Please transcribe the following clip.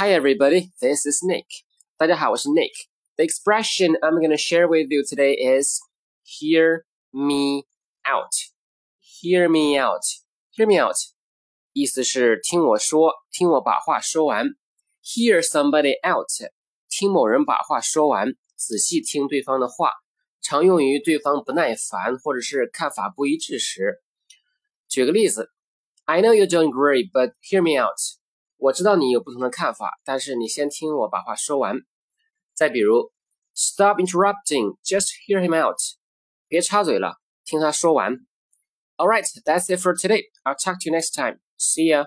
Hi everybody, this is Nick. 大家好，我是 Nick. The expression I'm going to share with you today is hear me out. Hear me out. Hear me out. 意思是听我说，听我把话说完。Hear somebody out. 听某人把话说完，仔细听对方的话，常用于对方不耐烦或者是看法不一致时。举个例子，I know you don't agree, but hear me out. 我知道你有不同的看法，但是你先听我把话说完。再比如，Stop interrupting, just hear him out. 别插嘴了，听他说完。All right, that's it for today. I'll talk to you next time. See ya.